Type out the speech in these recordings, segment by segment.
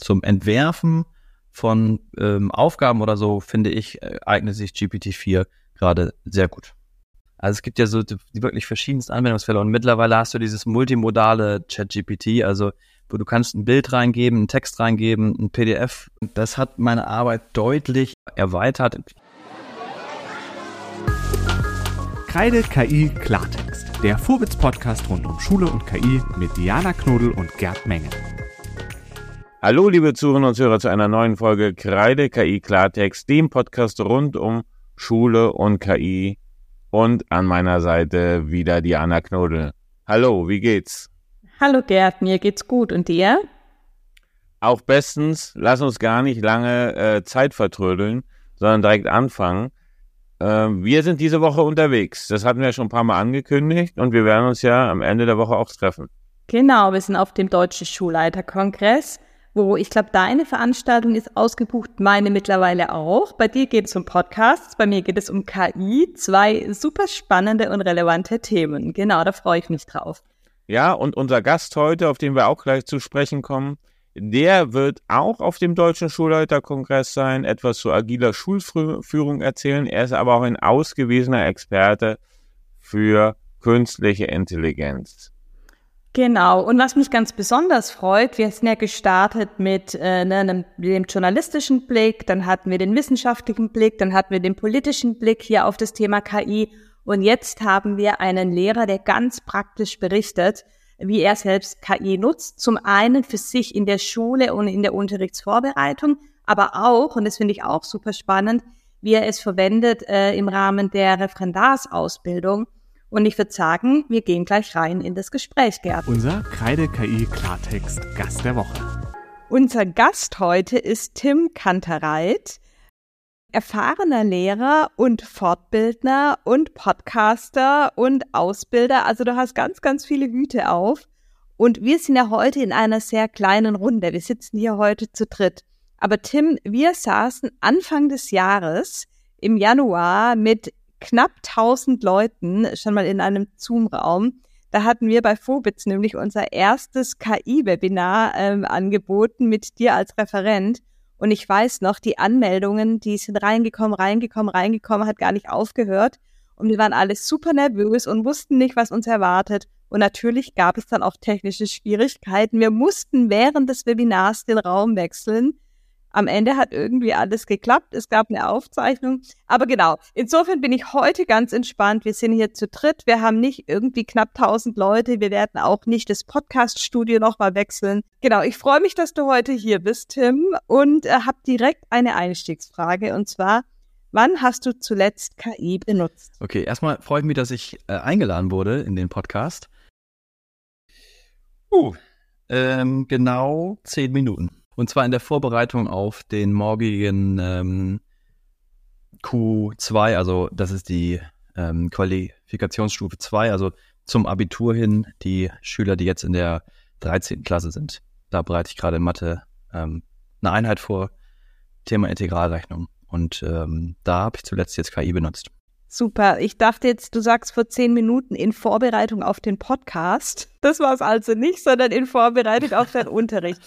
zum Entwerfen von ähm, Aufgaben oder so, finde ich, äh, eignet sich GPT-4 gerade sehr gut. Also es gibt ja so die, wirklich verschiedensten Anwendungsfälle und mittlerweile hast du dieses multimodale Chat-GPT, also wo du kannst ein Bild reingeben, einen Text reingeben, ein PDF. Das hat meine Arbeit deutlich erweitert. Kreide KI Klartext, der Vorwitz-Podcast rund um Schule und KI mit Diana Knodel und Gerd Menge. Hallo, liebe Zuhörerinnen und Zuhörer, zu einer neuen Folge Kreide KI Klartext, dem Podcast rund um Schule und KI. Und an meiner Seite wieder Diana Knodel. Hallo, wie geht's? Hallo Gerd, mir geht's gut. Und dir? Auch bestens. Lass uns gar nicht lange äh, Zeit vertrödeln, sondern direkt anfangen. Ähm, wir sind diese Woche unterwegs. Das hatten wir schon ein paar Mal angekündigt und wir werden uns ja am Ende der Woche auch treffen. Genau, wir sind auf dem Deutschen Schulleiterkongress, wo ich glaube, deine Veranstaltung ist ausgebucht, meine mittlerweile auch. Bei dir geht es um Podcasts, bei mir geht es um KI. Zwei super spannende und relevante Themen. Genau, da freue ich mich drauf. Ja, und unser Gast heute, auf den wir auch gleich zu sprechen kommen, der wird auch auf dem Deutschen Schulleiterkongress sein, etwas zu agiler Schulführung erzählen. Er ist aber auch ein ausgewiesener Experte für künstliche Intelligenz. Genau. Und was mich ganz besonders freut, wir sind ja gestartet mit äh, ne, einem, dem journalistischen Blick, dann hatten wir den wissenschaftlichen Blick, dann hatten wir den politischen Blick hier auf das Thema KI. Und jetzt haben wir einen Lehrer, der ganz praktisch berichtet, wie er selbst KI nutzt. Zum einen für sich in der Schule und in der Unterrichtsvorbereitung, aber auch, und das finde ich auch super spannend, wie er es verwendet äh, im Rahmen der Referendarsausbildung. Und ich würde sagen, wir gehen gleich rein in das Gespräch, Gerd. Unser Kreide-KI-Klartext Gast der Woche. Unser Gast heute ist Tim Kantereit erfahrener Lehrer und Fortbildner und Podcaster und Ausbilder. Also du hast ganz, ganz viele Hüte auf. Und wir sind ja heute in einer sehr kleinen Runde. Wir sitzen hier heute zu dritt. Aber Tim, wir saßen Anfang des Jahres im Januar mit knapp 1000 Leuten schon mal in einem Zoom-Raum. Da hatten wir bei Fobitz nämlich unser erstes KI-Webinar ähm, angeboten mit dir als Referent. Und ich weiß noch, die Anmeldungen, die sind reingekommen, reingekommen, reingekommen, hat gar nicht aufgehört. Und wir waren alle super nervös und wussten nicht, was uns erwartet. Und natürlich gab es dann auch technische Schwierigkeiten. Wir mussten während des Webinars den Raum wechseln. Am Ende hat irgendwie alles geklappt. Es gab eine Aufzeichnung. Aber genau, insofern bin ich heute ganz entspannt. Wir sind hier zu dritt. Wir haben nicht irgendwie knapp 1000 Leute. Wir werden auch nicht das Podcast-Studio nochmal wechseln. Genau, ich freue mich, dass du heute hier bist, Tim, und äh, habe direkt eine Einstiegsfrage. Und zwar, wann hast du zuletzt KI benutzt? Okay, erstmal freue ich mich, dass ich äh, eingeladen wurde in den Podcast. Uh, ähm, genau zehn Minuten. Und zwar in der Vorbereitung auf den morgigen ähm, Q2, also das ist die ähm, Qualifikationsstufe 2, also zum Abitur hin, die Schüler, die jetzt in der 13. Klasse sind. Da bereite ich gerade in Mathe ähm, eine Einheit vor, Thema Integralrechnung. Und ähm, da habe ich zuletzt jetzt KI benutzt. Super. Ich dachte jetzt, du sagst vor zehn Minuten in Vorbereitung auf den Podcast. Das war es also nicht, sondern in Vorbereitung auf den Unterricht.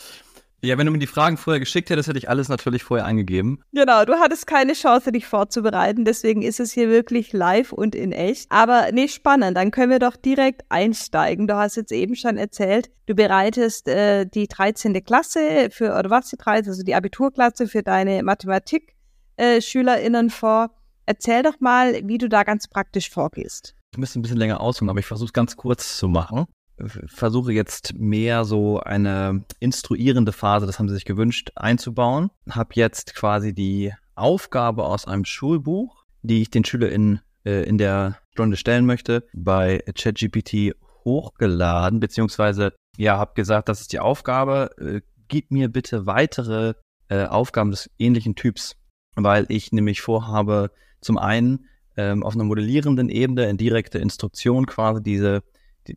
Ja, wenn du mir die Fragen vorher geschickt hättest, hätte ich alles natürlich vorher eingegeben. Genau, du hattest keine Chance, dich vorzubereiten. Deswegen ist es hier wirklich live und in echt. Aber nee, spannend. Dann können wir doch direkt einsteigen. Du hast jetzt eben schon erzählt, du bereitest äh, die 13. Klasse für, oder was die 13., also die Abiturklasse für deine Mathematik-SchülerInnen äh, vor. Erzähl doch mal, wie du da ganz praktisch vorgehst. Ich müsste ein bisschen länger ausholen, aber ich versuche es ganz kurz zu machen versuche jetzt mehr so eine instruierende Phase, das haben sie sich gewünscht, einzubauen. Habe jetzt quasi die Aufgabe aus einem Schulbuch, die ich den SchülerInnen äh, in der Stunde stellen möchte, bei ChatGPT hochgeladen, beziehungsweise ja, habe gesagt, das ist die Aufgabe, äh, gib mir bitte weitere äh, Aufgaben des ähnlichen Typs, weil ich nämlich vorhabe, zum einen ähm, auf einer modellierenden Ebene in direkte Instruktion quasi diese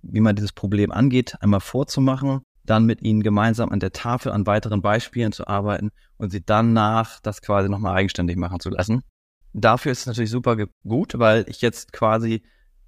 wie man dieses Problem angeht, einmal vorzumachen, dann mit ihnen gemeinsam an der Tafel an weiteren Beispielen zu arbeiten und sie danach das quasi nochmal eigenständig machen zu lassen. Dafür ist es natürlich super gut, weil ich jetzt quasi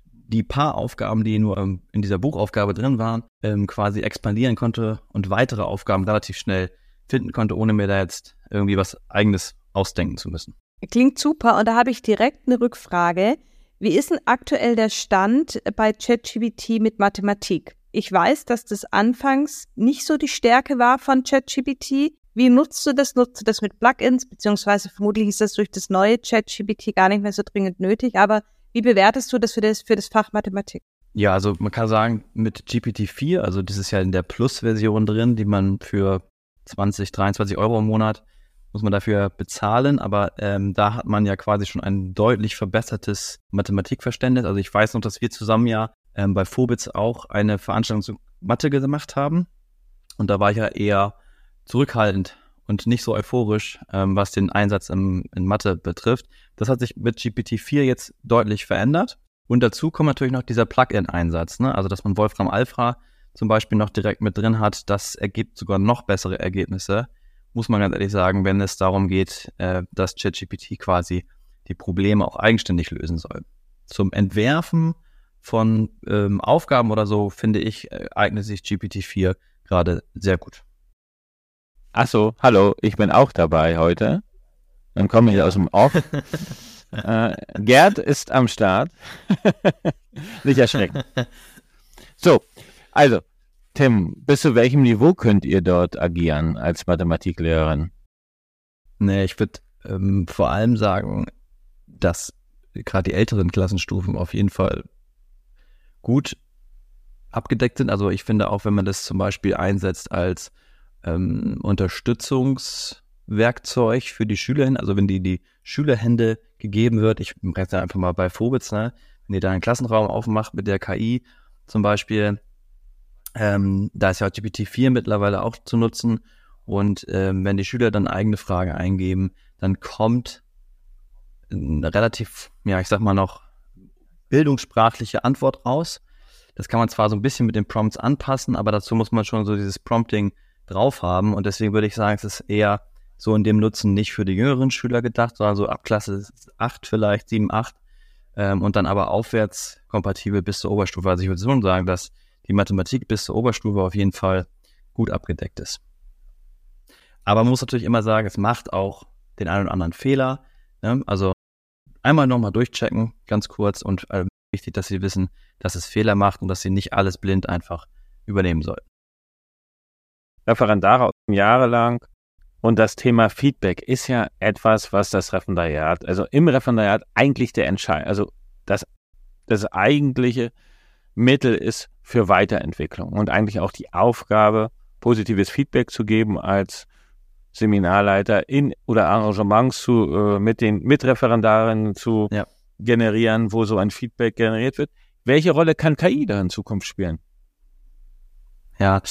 die paar Aufgaben, die nur ähm, in dieser Buchaufgabe drin waren, ähm, quasi expandieren konnte und weitere Aufgaben relativ schnell finden konnte, ohne mir da jetzt irgendwie was eigenes ausdenken zu müssen. Klingt super und da habe ich direkt eine Rückfrage. Wie ist denn aktuell der Stand bei ChatGPT mit Mathematik? Ich weiß, dass das anfangs nicht so die Stärke war von ChatGPT. Wie nutzt du das? Nutzt du das mit Plugins? Beziehungsweise vermutlich ist das durch das neue ChatGPT gar nicht mehr so dringend nötig. Aber wie bewertest du das für das, für das Fach Mathematik? Ja, also man kann sagen, mit GPT-4, also das ist ja in der Plus-Version drin, die man für 20, 23 Euro im Monat muss man dafür bezahlen, aber ähm, da hat man ja quasi schon ein deutlich verbessertes Mathematikverständnis. Also ich weiß noch, dass wir zusammen ja ähm, bei Phobitz auch eine Veranstaltung zu Mathe gemacht haben und da war ich ja eher zurückhaltend und nicht so euphorisch, ähm, was den Einsatz im, in Mathe betrifft. Das hat sich mit GPT-4 jetzt deutlich verändert. Und dazu kommt natürlich noch dieser Plugin-Einsatz, ne? also dass man Wolfram Alpha zum Beispiel noch direkt mit drin hat. Das ergibt sogar noch bessere Ergebnisse muss man ganz ehrlich sagen, wenn es darum geht, äh, dass ChatGPT quasi die Probleme auch eigenständig lösen soll. Zum Entwerfen von ähm, Aufgaben oder so, finde ich, äh, eignet sich GPT-4 gerade sehr gut. Achso, hallo, ich bin auch dabei heute. Dann komme ich aus dem Off. äh, Gerd ist am Start. Nicht erschrecken. So, also, Tim, bis zu welchem Niveau könnt ihr dort agieren als Mathematiklehrerin? Nee, ich würde ähm, vor allem sagen, dass gerade die älteren Klassenstufen auf jeden Fall gut abgedeckt sind. Also ich finde auch, wenn man das zum Beispiel einsetzt als ähm, Unterstützungswerkzeug für die Schülerin, also wenn die die Schülerhände gegeben wird, ich rechne einfach mal bei Phobitz, ne, wenn ihr da einen Klassenraum aufmacht mit der KI zum Beispiel, ähm, da ist ja GPT-4 mittlerweile auch zu nutzen. Und ähm, wenn die Schüler dann eigene Fragen eingeben, dann kommt eine relativ, ja, ich sag mal noch bildungssprachliche Antwort raus. Das kann man zwar so ein bisschen mit den Prompts anpassen, aber dazu muss man schon so dieses Prompting drauf haben. Und deswegen würde ich sagen, es ist eher so in dem Nutzen nicht für die jüngeren Schüler gedacht, sondern so ab Klasse 8 vielleicht, 7, 8 ähm, und dann aber aufwärts kompatibel bis zur Oberstufe. Also ich würde schon sagen, dass die Mathematik bis zur Oberstufe auf jeden Fall gut abgedeckt ist. Aber man muss natürlich immer sagen, es macht auch den einen oder anderen Fehler. Ne? Also einmal nochmal durchchecken, ganz kurz und äh, wichtig, dass Sie wissen, dass es Fehler macht und dass Sie nicht alles blind einfach übernehmen sollten. Referendare jahrelang und das Thema Feedback ist ja etwas, was das Referendariat, also im Referendariat eigentlich der Entscheid, also das, das eigentliche Mittel ist für Weiterentwicklung und eigentlich auch die Aufgabe, positives Feedback zu geben als Seminarleiter in oder Arrangements zu, äh, mit den Mitreferendarinnen zu ja. generieren, wo so ein Feedback generiert wird. Welche Rolle kann KI da in Zukunft spielen? Ja,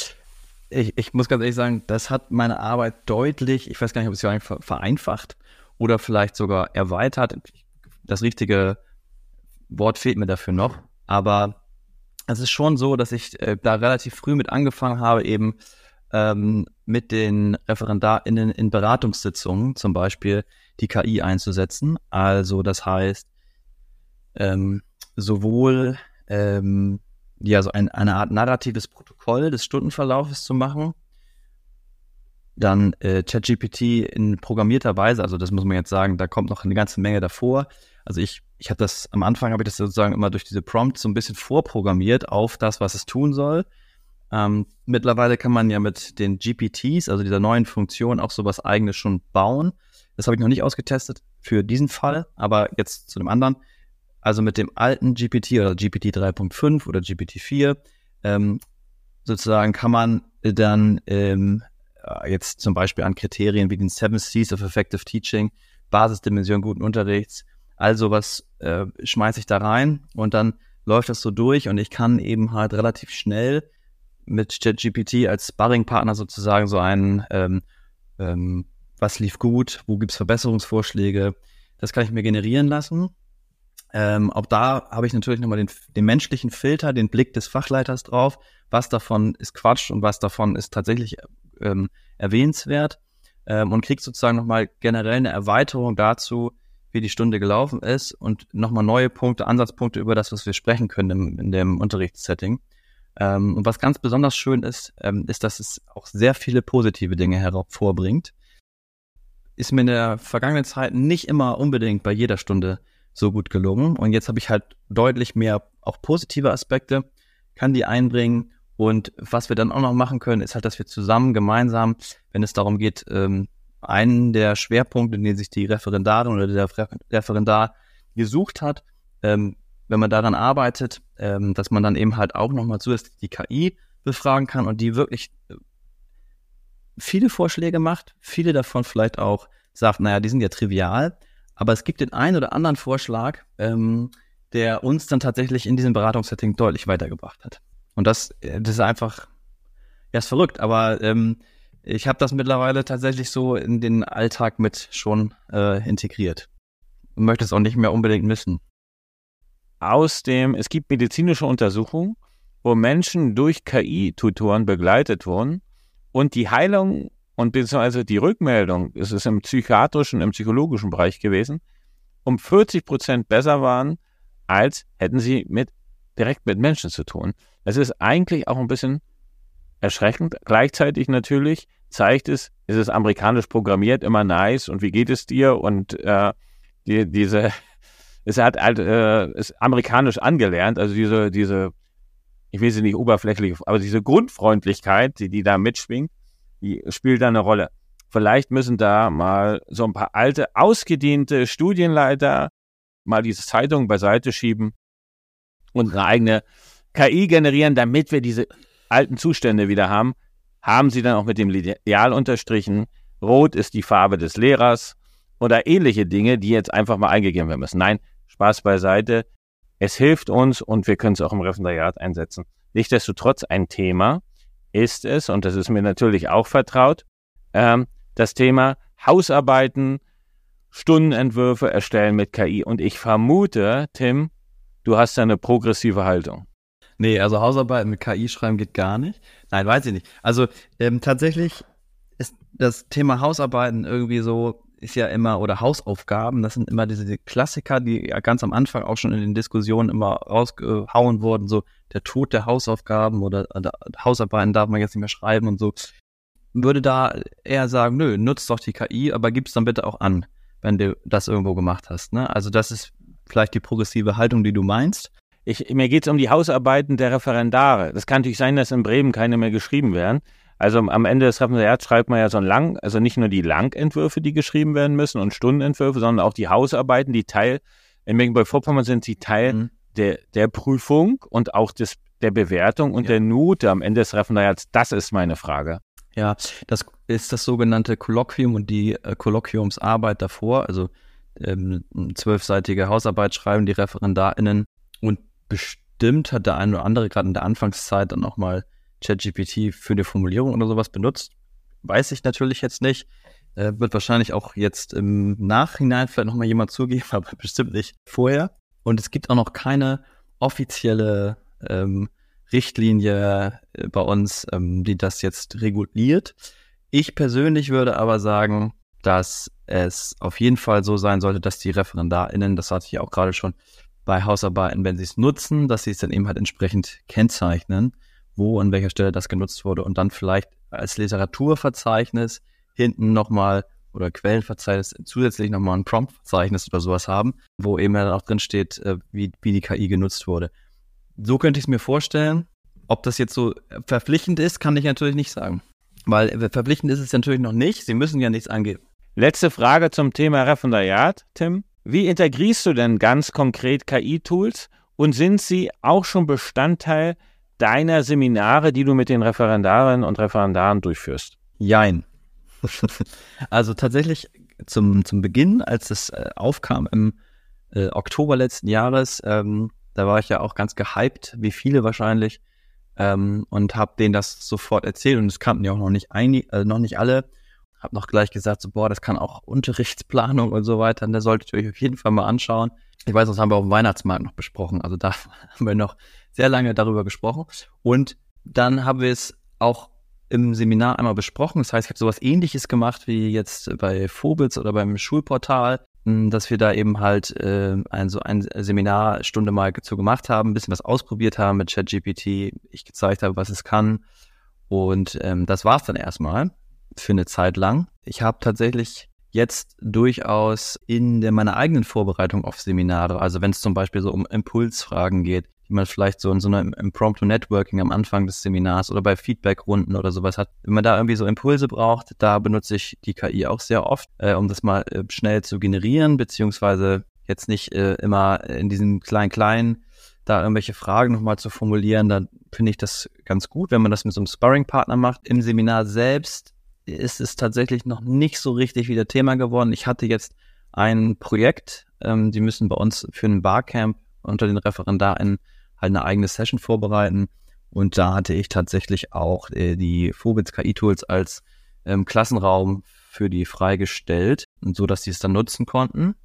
ich, ich muss ganz ehrlich sagen, das hat meine Arbeit deutlich, ich weiß gar nicht, ob es ja vereinfacht oder vielleicht sogar erweitert. Das richtige Wort fehlt mir dafür noch, aber es ist schon so, dass ich äh, da relativ früh mit angefangen habe, eben ähm, mit den ReferendarInnen in Beratungssitzungen zum Beispiel die KI einzusetzen. Also das heißt, ähm, sowohl ähm, ja, so ein, eine Art narratives Protokoll des Stundenverlaufes zu machen, dann äh, ChatGPT in programmierter Weise, also das muss man jetzt sagen, da kommt noch eine ganze Menge davor. Also ich ich habe das am Anfang habe ich das sozusagen immer durch diese Prompts so ein bisschen vorprogrammiert auf das, was es tun soll. Ähm, mittlerweile kann man ja mit den GPTs, also dieser neuen Funktion, auch sowas eigenes schon bauen. Das habe ich noch nicht ausgetestet für diesen Fall, aber jetzt zu dem anderen. Also mit dem alten GPT oder GPT 3.5 oder GPT 4 ähm, sozusagen kann man dann ähm, äh, jetzt zum Beispiel an Kriterien wie den Seven C's of Effective Teaching, Basisdimension guten Unterrichts, also was äh, schmeiße ich da rein und dann läuft das so durch und ich kann eben halt relativ schnell mit ChatGPT als Sparringpartner sozusagen so einen, ähm, ähm, was lief gut, wo gibt's Verbesserungsvorschläge, das kann ich mir generieren lassen. Ähm, auch da habe ich natürlich nochmal den, den menschlichen Filter, den Blick des Fachleiters drauf, was davon ist Quatsch und was davon ist tatsächlich ähm, erwähnenswert ähm, und kriegt sozusagen nochmal generell eine Erweiterung dazu, wie die Stunde gelaufen ist und nochmal neue Punkte, Ansatzpunkte über das, was wir sprechen können im, in dem Unterrichtssetting. Ähm, und was ganz besonders schön ist, ähm, ist, dass es auch sehr viele positive Dinge hervorbringt. Ist mir in der vergangenen Zeit nicht immer unbedingt bei jeder Stunde so gut gelungen. Und jetzt habe ich halt deutlich mehr auch positive Aspekte, kann die einbringen. Und was wir dann auch noch machen können, ist halt, dass wir zusammen, gemeinsam, wenn es darum geht, ähm, einen der Schwerpunkte, den sich die Referendarin oder der Referendar gesucht hat, ähm, wenn man daran arbeitet, ähm, dass man dann eben halt auch nochmal zusätzlich die KI befragen kann und die wirklich äh, viele Vorschläge macht, viele davon vielleicht auch sagt, naja, die sind ja trivial, aber es gibt den einen oder anderen Vorschlag, ähm, der uns dann tatsächlich in diesem Beratungssetting deutlich weitergebracht hat. Und das, äh, das ist einfach, ja, ist verrückt, aber ähm, ich habe das mittlerweile tatsächlich so in den Alltag mit schon äh, integriert und möchte es auch nicht mehr unbedingt missen aus dem, es gibt medizinische Untersuchungen, wo Menschen durch KI-Tutoren begleitet wurden und die Heilung und beziehungsweise die Rückmeldung, es ist im psychiatrischen, im psychologischen Bereich gewesen, um 40 Prozent besser waren, als hätten sie mit, direkt mit Menschen zu tun. Es ist eigentlich auch ein bisschen erschreckend. Gleichzeitig natürlich zeigt es, es ist amerikanisch programmiert, immer nice und wie geht es dir und äh, die, diese es hat halt, äh, ist amerikanisch angelernt, also diese, diese, ich will sie nicht oberflächlich, aber diese Grundfreundlichkeit, die, die da mitschwingt, die spielt da eine Rolle. Vielleicht müssen da mal so ein paar alte, ausgediente Studienleiter mal diese Zeitung beiseite schieben und eine eigene KI generieren, damit wir diese alten Zustände wieder haben. Haben sie dann auch mit dem Lineal unterstrichen. Rot ist die Farbe des Lehrers oder ähnliche Dinge, die jetzt einfach mal eingegeben werden müssen. Nein, Spaß beiseite. Es hilft uns und wir können es auch im Referendariat einsetzen. Nichtsdestotrotz ein Thema ist es, und das ist mir natürlich auch vertraut, ähm, das Thema Hausarbeiten, Stundenentwürfe erstellen mit KI. Und ich vermute, Tim, du hast da eine progressive Haltung. Nee, also Hausarbeiten mit KI schreiben geht gar nicht. Nein, weiß ich nicht. Also ähm, tatsächlich ist das Thema Hausarbeiten irgendwie so ist ja immer, oder Hausaufgaben, das sind immer diese Klassiker, die ja ganz am Anfang auch schon in den Diskussionen immer rausgehauen wurden, so der Tod der Hausaufgaben oder, oder Hausarbeiten darf man jetzt nicht mehr schreiben und so. Würde da eher sagen, nö, nutzt doch die KI, aber gib's dann bitte auch an, wenn du das irgendwo gemacht hast. Ne? Also das ist vielleicht die progressive Haltung, die du meinst. Ich, mir geht es um die Hausarbeiten der Referendare. Das kann natürlich sein, dass in Bremen keine mehr geschrieben werden. Also am Ende des Referendariats schreibt man ja so ein Lang, also nicht nur die Langentwürfe, die geschrieben werden müssen und Stundenentwürfe, sondern auch die Hausarbeiten, die Teil, in Mecklenburg-Vorpommern sind sie Teil mhm. der, der Prüfung und auch des, der Bewertung und ja. der Note am Ende des Referendariats. Das ist meine Frage. Ja, das ist das sogenannte Kolloquium und die äh, Kolloquiumsarbeit davor, also ähm, zwölfseitige Hausarbeit schreiben die ReferendarInnen bestimmt hat der eine oder andere gerade in der Anfangszeit dann auch mal ChatGPT für eine Formulierung oder sowas benutzt. Weiß ich natürlich jetzt nicht. Äh, wird wahrscheinlich auch jetzt im Nachhinein vielleicht nochmal jemand zugeben, aber bestimmt nicht vorher. Und es gibt auch noch keine offizielle ähm, Richtlinie äh, bei uns, ähm, die das jetzt reguliert. Ich persönlich würde aber sagen, dass es auf jeden Fall so sein sollte, dass die ReferendarInnen, das hatte ich ja auch gerade schon bei Hausarbeiten, wenn sie es nutzen, dass sie es dann eben halt entsprechend kennzeichnen wo an welcher Stelle das genutzt wurde und dann vielleicht als Literaturverzeichnis hinten nochmal oder Quellenverzeichnis zusätzlich nochmal ein Prompt-Verzeichnis oder sowas haben, wo eben dann auch drin steht, äh, wie, wie die KI genutzt wurde. So könnte ich es mir vorstellen. Ob das jetzt so verpflichtend ist, kann ich natürlich nicht sagen. Weil äh, verpflichtend ist es natürlich noch nicht. Sie müssen ja nichts angeben. Letzte Frage zum Thema Referendariat, Tim. Wie integrierst du denn ganz konkret KI-Tools und sind sie auch schon Bestandteil deiner Seminare, die du mit den Referendarinnen und Referendaren durchführst? Jein. also tatsächlich zum, zum Beginn, als es äh, aufkam im äh, Oktober letzten Jahres, ähm, da war ich ja auch ganz gehypt, wie viele wahrscheinlich, ähm, und habe denen das sofort erzählt und es kannten ja auch noch nicht, einig, äh, noch nicht alle. Hab noch gleich gesagt, so, boah, das kann auch Unterrichtsplanung und so weiter. Und da solltet ihr euch auf jeden Fall mal anschauen. Ich weiß, das haben wir auf dem Weihnachtsmarkt noch besprochen. Also da haben wir noch sehr lange darüber gesprochen. Und dann haben wir es auch im Seminar einmal besprochen. Das heißt, ich habe sowas ähnliches gemacht wie jetzt bei Phobitz oder beim Schulportal. dass wir da eben halt äh, ein, so ein Seminarstunde mal zu gemacht haben, ein bisschen was ausprobiert haben mit ChatGPT, ich gezeigt habe, was es kann. Und ähm, das war's dann erstmal für eine Zeit lang. Ich habe tatsächlich jetzt durchaus in der, meiner eigenen Vorbereitung auf Seminare, also wenn es zum Beispiel so um Impulsfragen geht, die man vielleicht so in so einem Impromptu Networking am Anfang des Seminars oder bei Feedbackrunden oder sowas hat. Wenn man da irgendwie so Impulse braucht, da benutze ich die KI auch sehr oft, äh, um das mal äh, schnell zu generieren, beziehungsweise jetzt nicht äh, immer in diesen kleinen kleinen da irgendwelche Fragen nochmal zu formulieren, dann finde ich das ganz gut, wenn man das mit so einem Sparring-Partner macht. Im Seminar selbst ist es tatsächlich noch nicht so richtig wieder Thema geworden. Ich hatte jetzt ein Projekt, ähm, die müssen bei uns für ein Barcamp unter den ReferendarInnen halt eine eigene Session vorbereiten. Und da hatte ich tatsächlich auch äh, die Vogels KI-Tools als ähm, Klassenraum für die freigestellt, so dass sie es dann nutzen konnten.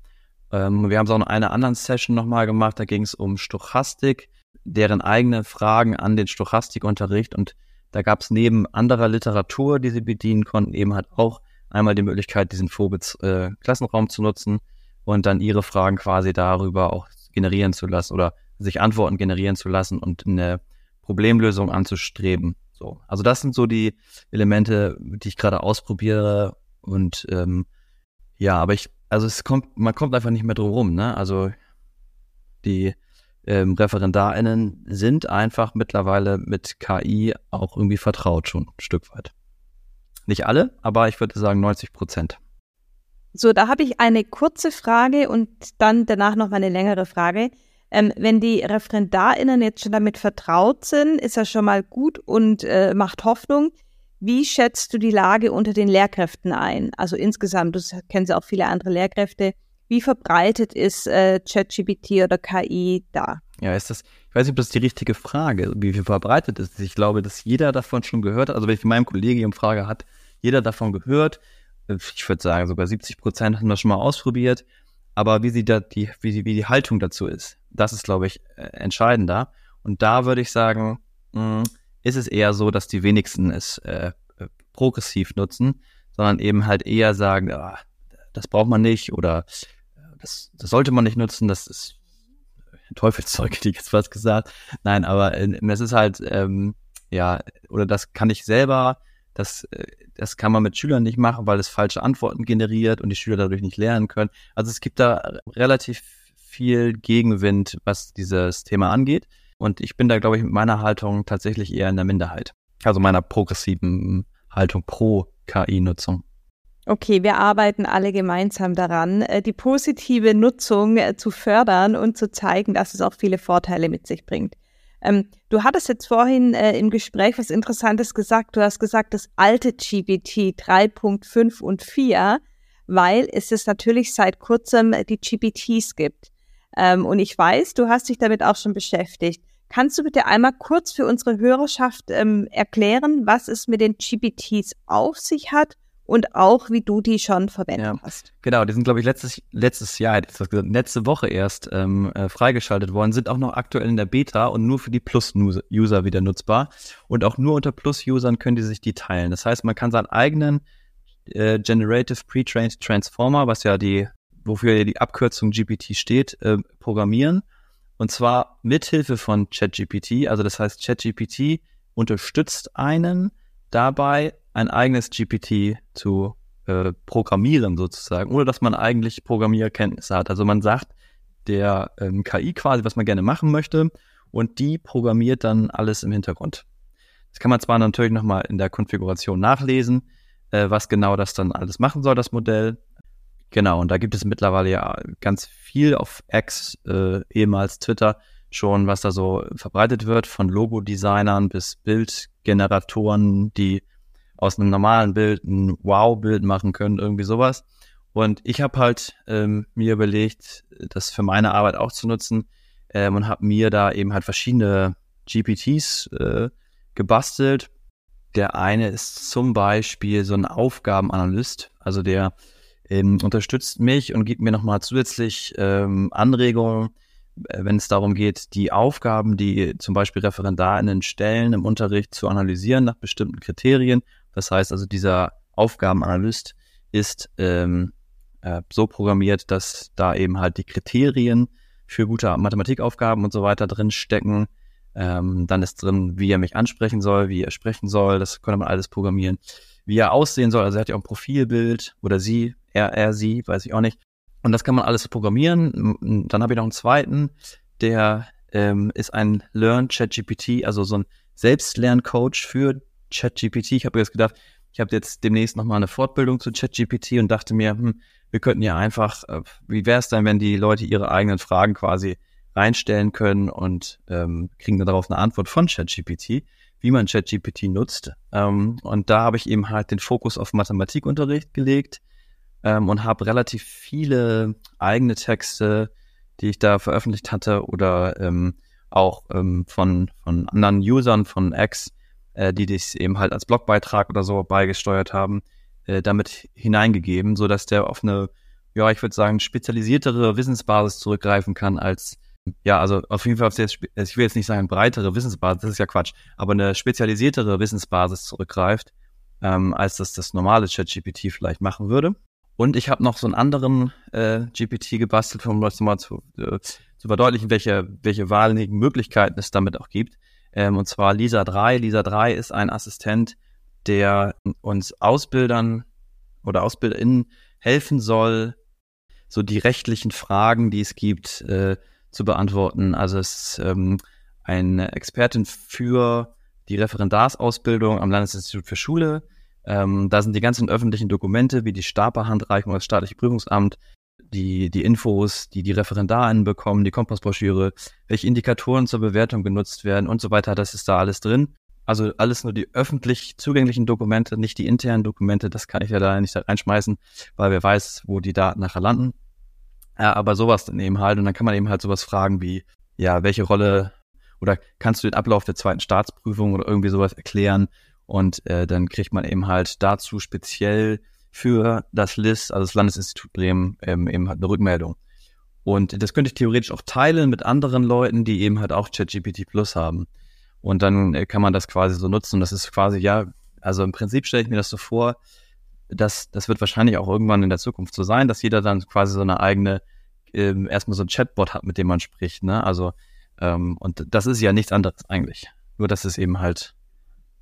Ähm, wir haben es auch in einer anderen Session nochmal gemacht, da ging es um Stochastik, deren eigene Fragen an den Stochastikunterricht und da gab es neben anderer Literatur, die sie bedienen konnten, eben halt auch einmal die Möglichkeit, diesen Vogels äh, Klassenraum zu nutzen und dann ihre Fragen quasi darüber auch generieren zu lassen oder sich Antworten generieren zu lassen und eine Problemlösung anzustreben. So, also das sind so die Elemente, die ich gerade ausprobiere und ähm, ja, aber ich, also es kommt, man kommt einfach nicht mehr drum rum, ne? Also die ähm, ReferendarInnen sind einfach mittlerweile mit KI auch irgendwie vertraut schon ein Stück weit. Nicht alle, aber ich würde sagen 90 Prozent. So, da habe ich eine kurze Frage und dann danach noch mal eine längere Frage. Ähm, wenn die ReferendarInnen jetzt schon damit vertraut sind, ist das schon mal gut und äh, macht Hoffnung. Wie schätzt du die Lage unter den Lehrkräften ein? Also insgesamt, du kennst ja auch viele andere Lehrkräfte. Wie verbreitet ist äh, ChatGPT oder KI da? Ja, ist das, ich weiß nicht, ob das die richtige Frage, wie viel verbreitet ist. Ich glaube, dass jeder davon schon gehört hat. Also wenn ich in meinem Kollegium frage, hat jeder davon gehört. Ich würde sagen, sogar 70 Prozent haben das schon mal ausprobiert. Aber wie sie da die, wie die, wie die Haltung dazu ist, das ist, glaube ich, äh, entscheidender. Und da würde ich sagen, mh, hm, ist es eher so, dass die wenigsten es äh, progressiv nutzen, sondern eben halt eher sagen, ah, das braucht man nicht oder das, das sollte man nicht nutzen, das ist Teufelszeug, ich jetzt fast gesagt. Nein, aber äh, es ist halt, ähm, ja, oder das kann ich selber, das, das kann man mit Schülern nicht machen, weil es falsche Antworten generiert und die Schüler dadurch nicht lernen können. Also es gibt da relativ viel Gegenwind, was dieses Thema angeht. Und ich bin da, glaube ich, mit meiner Haltung tatsächlich eher in der Minderheit. Also meiner progressiven Haltung pro KI-Nutzung. Okay, wir arbeiten alle gemeinsam daran, äh, die positive Nutzung äh, zu fördern und zu zeigen, dass es auch viele Vorteile mit sich bringt. Ähm, du hattest jetzt vorhin äh, im Gespräch was Interessantes gesagt. Du hast gesagt, das alte GPT 3.5 und 4, weil es es natürlich seit kurzem die GPTs gibt. Ähm, und ich weiß, du hast dich damit auch schon beschäftigt. Kannst du bitte einmal kurz für unsere Hörerschaft ähm, erklären, was es mit den GPTs auf sich hat und auch, wie du die schon verwendet ja, hast. Genau, die sind, glaube ich, letztes, letztes Jahr, gesagt, letzte Woche erst ähm, äh, freigeschaltet worden, sind auch noch aktuell in der Beta und nur für die Plus-User wieder nutzbar. Und auch nur unter Plus-Usern können die sich die teilen. Das heißt, man kann seinen eigenen äh, Generative Pre-Trained Transformer, was ja die, wofür ja die Abkürzung GPT steht, äh, programmieren. Und zwar mithilfe von ChatGPT. Also das heißt, ChatGPT unterstützt einen dabei, ein eigenes GPT zu äh, programmieren sozusagen, oder dass man eigentlich Programmierkenntnisse hat. Also man sagt der ähm, KI quasi, was man gerne machen möchte, und die programmiert dann alles im Hintergrund. Das kann man zwar natürlich nochmal in der Konfiguration nachlesen, äh, was genau das dann alles machen soll, das Modell. Genau, und da gibt es mittlerweile ja ganz viel auf X, äh, ehemals Twitter, schon, was da so verbreitet wird, von Logo-Designern bis Bildgeneratoren, die aus einem normalen Bild ein Wow-Bild machen können, irgendwie sowas. Und ich habe halt ähm, mir überlegt, das für meine Arbeit auch zu nutzen ähm, und habe mir da eben halt verschiedene GPTs äh, gebastelt. Der eine ist zum Beispiel so ein Aufgabenanalyst, also der ähm, unterstützt mich und gibt mir nochmal zusätzlich ähm, Anregungen, äh, wenn es darum geht, die Aufgaben, die zum Beispiel ReferendarInnen stellen im Unterricht zu analysieren nach bestimmten Kriterien. Das heißt also, dieser Aufgabenanalyst ist ähm, äh, so programmiert, dass da eben halt die Kriterien für gute Mathematikaufgaben und so weiter drin stecken. Ähm, dann ist drin, wie er mich ansprechen soll, wie er sprechen soll. Das könnte man alles programmieren. Wie er aussehen soll. Also er hat ja auch ein Profilbild oder sie, er, er, sie, weiß ich auch nicht. Und das kann man alles programmieren. Dann habe ich noch einen zweiten, der ähm, ist ein Learn ChatGPT, also so ein Selbstlerncoach für ChatGPT. Ich habe jetzt gedacht, ich habe jetzt demnächst nochmal eine Fortbildung zu ChatGPT und dachte mir, hm, wir könnten ja einfach, äh, wie wäre es dann, wenn die Leute ihre eigenen Fragen quasi reinstellen können und ähm, kriegen dann darauf eine Antwort von ChatGPT, wie man ChatGPT nutzt. Ähm, und da habe ich eben halt den Fokus auf Mathematikunterricht gelegt ähm, und habe relativ viele eigene Texte, die ich da veröffentlicht hatte oder ähm, auch ähm, von, von anderen Usern von X, äh, die das eben halt als Blogbeitrag oder so beigesteuert haben, äh, damit hineingegeben, so dass der auf eine, ja, ich würde sagen, spezialisiertere Wissensbasis zurückgreifen kann als ja, also auf jeden Fall auf sehr, ich will jetzt nicht sagen breitere Wissensbasis, das ist ja Quatsch, aber eine spezialisiertere Wissensbasis zurückgreift, ähm, als das das normale ChatGPT vielleicht machen würde. Und ich habe noch so einen anderen äh, GPT gebastelt, um das mal zu, äh, zu verdeutlichen, welche, welche wahnsinnigen Möglichkeiten es damit auch gibt. Ähm, und zwar Lisa 3. Lisa 3 ist ein Assistent, der uns Ausbildern oder AusbilderInnen helfen soll, so die rechtlichen Fragen, die es gibt, äh, zu beantworten. Also es ist ähm, eine Expertin für die Referendarsausbildung am Landesinstitut für Schule. Ähm, da sind die ganzen öffentlichen Dokumente wie die Stapelhandreichung als staatliche Prüfungsamt, die, die Infos, die die Referendarinnen bekommen, die Kompassbroschüre, welche Indikatoren zur Bewertung genutzt werden und so weiter. Das ist da alles drin. Also alles nur die öffentlich zugänglichen Dokumente, nicht die internen Dokumente. Das kann ich ja da nicht reinschmeißen, weil wer weiß, wo die Daten nachher landen. Ja, aber sowas dann eben halt. Und dann kann man eben halt sowas fragen wie, ja, welche Rolle oder kannst du den Ablauf der zweiten Staatsprüfung oder irgendwie sowas erklären? Und äh, dann kriegt man eben halt dazu speziell für das LIS, also das Landesinstitut Bremen, ähm, eben halt eine Rückmeldung. Und das könnte ich theoretisch auch teilen mit anderen Leuten, die eben halt auch ChatGPT Plus haben. Und dann äh, kann man das quasi so nutzen. Das ist quasi, ja, also im Prinzip stelle ich mir das so vor, dass das wird wahrscheinlich auch irgendwann in der Zukunft so sein, dass jeder dann quasi so eine eigene, ähm, erstmal so ein Chatbot hat, mit dem man spricht. Ne? Also, ähm, und das ist ja nichts anderes eigentlich. Nur, dass es eben halt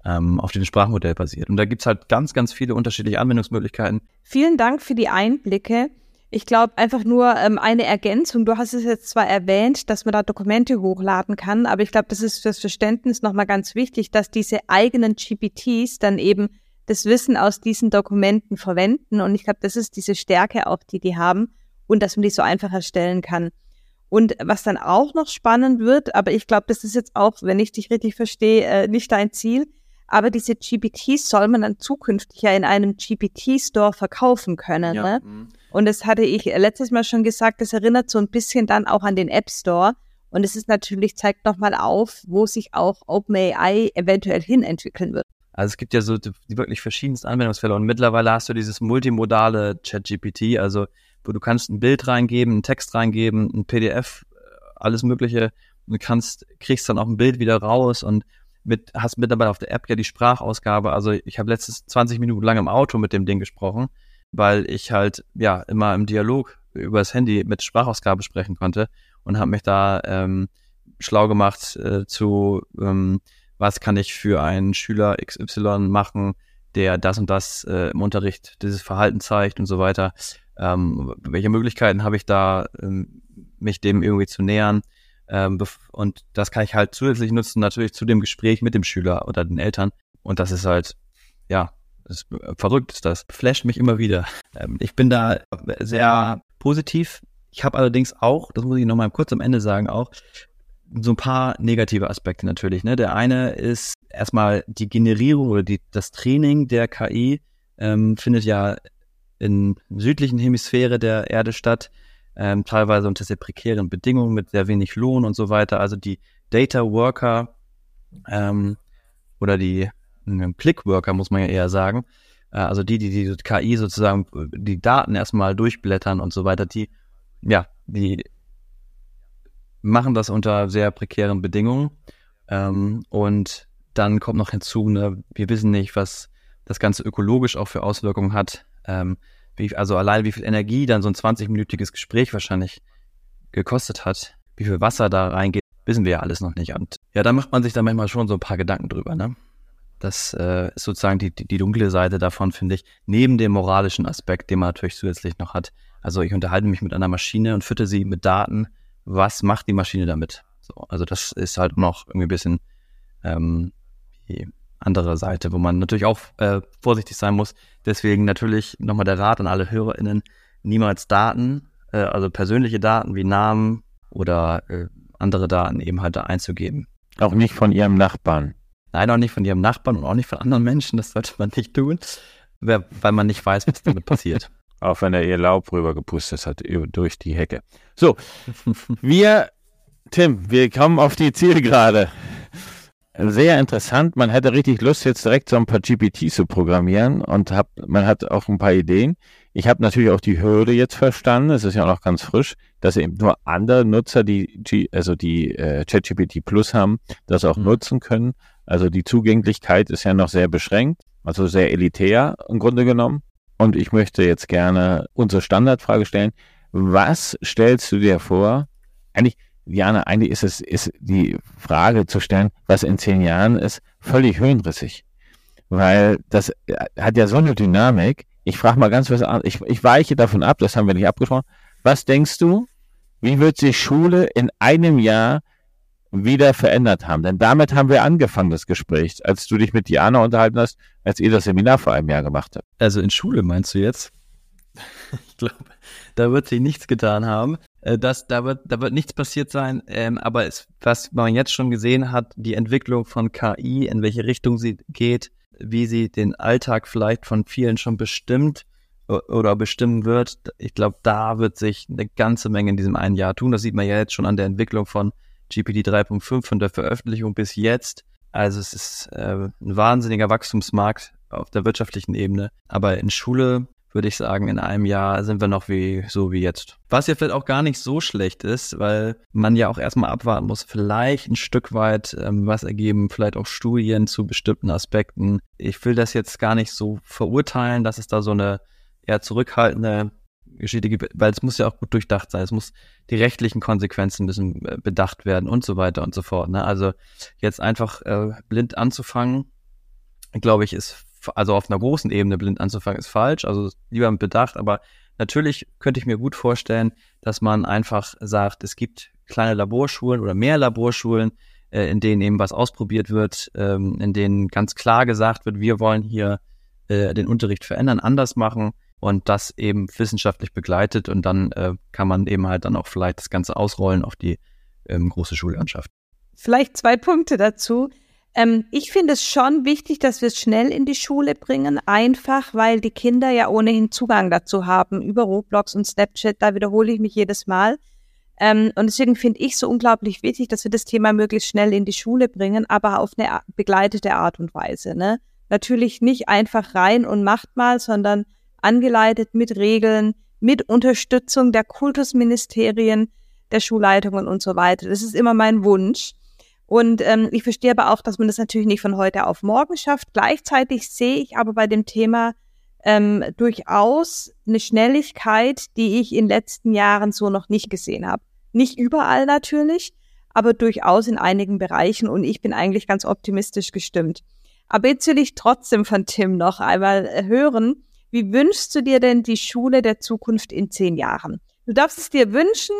ähm, auf dem Sprachmodell basiert. Und da gibt's halt ganz, ganz viele unterschiedliche Anwendungsmöglichkeiten. Vielen Dank für die Einblicke. Ich glaube einfach nur ähm, eine Ergänzung. Du hast es jetzt zwar erwähnt, dass man da Dokumente hochladen kann, aber ich glaube, das ist fürs Verständnis nochmal ganz wichtig, dass diese eigenen GPTs dann eben das Wissen aus diesen Dokumenten verwenden. Und ich glaube, das ist diese Stärke auch, die die haben und dass man die so einfach erstellen kann. Und was dann auch noch spannend wird, aber ich glaube, das ist jetzt auch, wenn ich dich richtig verstehe, äh, nicht dein Ziel, aber diese GPTs soll man dann zukünftig ja in einem GPT-Store verkaufen können. Ja. Ne? Mhm. Und das hatte ich letztes Mal schon gesagt, das erinnert so ein bisschen dann auch an den App Store. Und es ist natürlich, zeigt nochmal auf, wo sich auch OpenAI eventuell hin entwickeln wird. Also es gibt ja so die, wirklich verschiedensten Anwendungsfälle und mittlerweile hast du dieses multimodale Chat-GPT, also wo du kannst ein Bild reingeben, einen Text reingeben, ein PDF, äh, alles Mögliche. Und du kannst, kriegst dann auch ein Bild wieder raus und mit, hast mittlerweile auf der App ja die Sprachausgabe. Also ich habe letztes 20 Minuten lang im Auto mit dem Ding gesprochen, weil ich halt ja immer im Dialog über das Handy mit Sprachausgabe sprechen konnte und habe mich da ähm, schlau gemacht äh, zu ähm, was kann ich für einen Schüler XY machen, der das und das äh, im Unterricht dieses Verhalten zeigt und so weiter. Ähm, welche Möglichkeiten habe ich da, ähm, mich dem irgendwie zu nähern? Ähm, und das kann ich halt zusätzlich nutzen, natürlich zu dem Gespräch mit dem Schüler oder den Eltern. Und das ist halt, ja, ist, äh, verrückt ist das. Flasht mich immer wieder. Ähm, ich bin da sehr positiv. Ich habe allerdings auch, das muss ich nochmal kurz am Ende sagen, auch so ein paar negative Aspekte natürlich. Ne? Der eine ist erstmal die Generierung oder die, das Training der KI ähm, findet ja in südlichen Hemisphäre der Erde statt, ähm, teilweise unter sehr prekären Bedingungen mit sehr wenig Lohn und so weiter. Also die Data Worker ähm, oder die ähm, Click Worker muss man ja eher sagen, äh, also die, die die KI sozusagen die Daten erstmal durchblättern und so weiter, die ja, die machen das unter sehr prekären Bedingungen. Ähm, und dann kommt noch hinzu, ne, wir wissen nicht, was das Ganze ökologisch auch für Auswirkungen hat. Ähm, wie, also allein wie viel Energie dann so ein 20-minütiges Gespräch wahrscheinlich gekostet hat, wie viel Wasser da reingeht, wissen wir ja alles noch nicht. Und ja, da macht man sich dann manchmal schon so ein paar Gedanken drüber, ne? Das äh, ist sozusagen die, die, die dunkle Seite davon, finde ich, neben dem moralischen Aspekt, den man natürlich zusätzlich noch hat. Also ich unterhalte mich mit einer Maschine und fütte sie mit Daten. Was macht die Maschine damit? So, also das ist halt noch irgendwie ein bisschen ähm, andere Seite, wo man natürlich auch äh, vorsichtig sein muss. Deswegen natürlich nochmal der Rat an alle HörerInnen, niemals Daten, äh, also persönliche Daten wie Namen oder äh, andere Daten eben halt da einzugeben. Auch nicht von Ihrem Nachbarn. Nein, auch nicht von Ihrem Nachbarn und auch nicht von anderen Menschen. Das sollte man nicht tun, weil man nicht weiß, was damit passiert. Auch wenn er ihr Laub rübergepustet hat durch die Hecke. So, wir, Tim, wir kommen auf die Zielgerade. Sehr interessant. Man hätte richtig Lust, jetzt direkt so ein paar GPT zu programmieren und hab, man hat auch ein paar Ideen. Ich habe natürlich auch die Hürde jetzt verstanden, es ist ja auch noch ganz frisch, dass eben nur andere Nutzer, die G, also die äh, ChatGPT Plus haben, das auch mhm. nutzen können. Also die Zugänglichkeit ist ja noch sehr beschränkt, also sehr elitär im Grunde genommen. Und ich möchte jetzt gerne unsere Standardfrage stellen. Was stellst du dir vor? Eigentlich, Diana, eigentlich ist es, ist die Frage zu stellen, was in zehn Jahren ist, völlig höhenrissig. Weil das hat ja so eine Dynamik. Ich frage mal ganz was an. Ich, ich weiche davon ab, das haben wir nicht abgesprochen. Was denkst du, wie wird sich Schule in einem Jahr wieder verändert haben. Denn damit haben wir angefangen, das Gespräch, als du dich mit Diana unterhalten hast, als ihr das Seminar vor einem Jahr gemacht habt. Also in Schule meinst du jetzt? ich glaube, da wird sich nichts getan haben. Äh, das, da, wird, da wird nichts passiert sein. Ähm, aber es, was man jetzt schon gesehen hat, die Entwicklung von KI, in welche Richtung sie geht, wie sie den Alltag vielleicht von vielen schon bestimmt oder bestimmen wird, ich glaube, da wird sich eine ganze Menge in diesem einen Jahr tun. Das sieht man ja jetzt schon an der Entwicklung von GPT 3.5 von der Veröffentlichung bis jetzt. Also es ist äh, ein wahnsinniger Wachstumsmarkt auf der wirtschaftlichen Ebene. Aber in Schule würde ich sagen, in einem Jahr sind wir noch wie so wie jetzt. Was ja vielleicht auch gar nicht so schlecht ist, weil man ja auch erstmal abwarten muss, vielleicht ein Stück weit ähm, was ergeben, vielleicht auch Studien zu bestimmten Aspekten. Ich will das jetzt gar nicht so verurteilen, dass es da so eine eher zurückhaltende Geschichte gibt, weil es muss ja auch gut durchdacht sein. Es muss die rechtlichen Konsequenzen müssen äh, bedacht werden und so weiter und so fort. Ne? Also jetzt einfach äh, blind anzufangen, glaube ich, ist also auf einer großen Ebene blind anzufangen ist falsch. Also lieber mit Bedacht, aber natürlich könnte ich mir gut vorstellen, dass man einfach sagt, es gibt kleine Laborschulen oder mehr Laborschulen, äh, in denen eben was ausprobiert wird, ähm, in denen ganz klar gesagt wird, wir wollen hier äh, den Unterricht verändern, anders machen und das eben wissenschaftlich begleitet und dann äh, kann man eben halt dann auch vielleicht das Ganze ausrollen auf die ähm, große Schullandschaft. Vielleicht zwei Punkte dazu. Ähm, ich finde es schon wichtig, dass wir es schnell in die Schule bringen, einfach weil die Kinder ja ohnehin Zugang dazu haben über Roblox und Snapchat. Da wiederhole ich mich jedes Mal. Ähm, und deswegen finde ich so unglaublich wichtig, dass wir das Thema möglichst schnell in die Schule bringen, aber auf eine begleitete Art und Weise. Ne? Natürlich nicht einfach rein und macht mal, sondern angeleitet mit Regeln, mit Unterstützung der Kultusministerien, der Schulleitungen und so weiter. Das ist immer mein Wunsch. Und ähm, ich verstehe aber auch, dass man das natürlich nicht von heute auf morgen schafft. Gleichzeitig sehe ich aber bei dem Thema ähm, durchaus eine Schnelligkeit, die ich in den letzten Jahren so noch nicht gesehen habe. Nicht überall natürlich, aber durchaus in einigen Bereichen und ich bin eigentlich ganz optimistisch gestimmt. Aber jetzt will ich trotzdem von Tim noch einmal hören, wie wünschst du dir denn die Schule der Zukunft in zehn Jahren? Du darfst es dir wünschen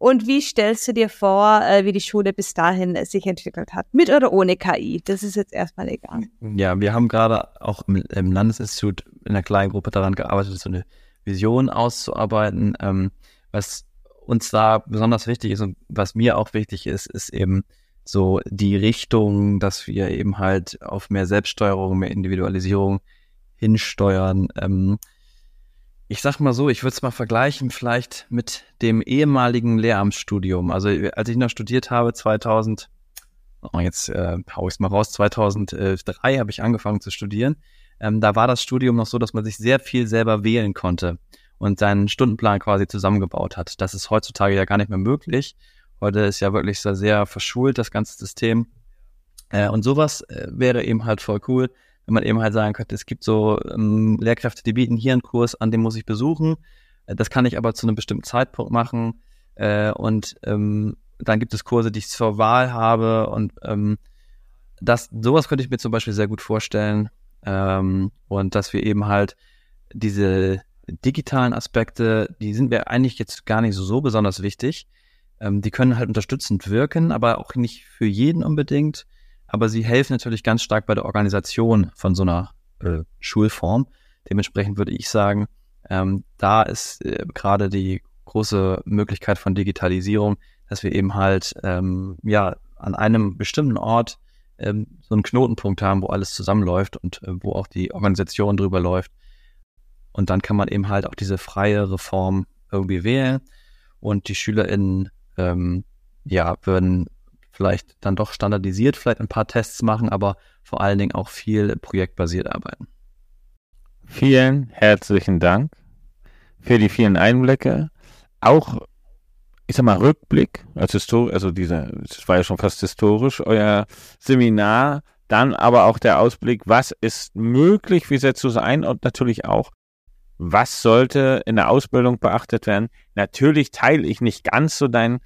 und wie stellst du dir vor, äh, wie die Schule bis dahin äh, sich entwickelt hat? Mit oder ohne KI? Das ist jetzt erstmal egal. Ja, wir haben gerade auch im, Landesinstitut in einer kleinen Gruppe daran gearbeitet, so eine Vision auszuarbeiten. Ähm, was uns da besonders wichtig ist und was mir auch wichtig ist, ist eben so die Richtung, dass wir eben halt auf mehr Selbststeuerung, mehr Individualisierung hinsteuern. Ähm, ich sag mal so, ich würde es mal vergleichen vielleicht mit dem ehemaligen Lehramtsstudium. Also als ich noch studiert habe, 2000, oh, jetzt äh, hau ich es mal raus, 2003 habe ich angefangen zu studieren. Ähm, da war das Studium noch so, dass man sich sehr viel selber wählen konnte und seinen Stundenplan quasi zusammengebaut hat. Das ist heutzutage ja gar nicht mehr möglich. Heute ist ja wirklich so sehr verschult, das ganze System. Äh, und sowas äh, wäre eben halt voll cool, wenn man eben halt sagen könnte, es gibt so ähm, Lehrkräfte, die bieten hier einen Kurs an, den muss ich besuchen. Äh, das kann ich aber zu einem bestimmten Zeitpunkt machen. Äh, und ähm, dann gibt es Kurse, die ich zur Wahl habe. Und ähm, das, sowas könnte ich mir zum Beispiel sehr gut vorstellen. Ähm, und dass wir eben halt diese digitalen Aspekte, die sind mir eigentlich jetzt gar nicht so, so besonders wichtig. Ähm, die können halt unterstützend wirken, aber auch nicht für jeden unbedingt. Aber sie helfen natürlich ganz stark bei der Organisation von so einer äh, Schulform. Dementsprechend würde ich sagen, ähm, da ist äh, gerade die große Möglichkeit von Digitalisierung, dass wir eben halt ähm, ja an einem bestimmten Ort ähm, so einen Knotenpunkt haben, wo alles zusammenläuft und äh, wo auch die Organisation drüber läuft. Und dann kann man eben halt auch diese freie Reform irgendwie wählen und die SchülerInnen ähm, ja würden vielleicht dann doch standardisiert vielleicht ein paar Tests machen, aber vor allen Dingen auch viel projektbasiert arbeiten. Vielen herzlichen Dank für die vielen Einblicke. Auch, ich sag mal, Rückblick, als Histor also diese, das war ja schon fast historisch, euer Seminar, dann aber auch der Ausblick, was ist möglich, wie setzt du es ein und natürlich auch, was sollte in der Ausbildung beachtet werden. Natürlich teile ich nicht ganz so deinen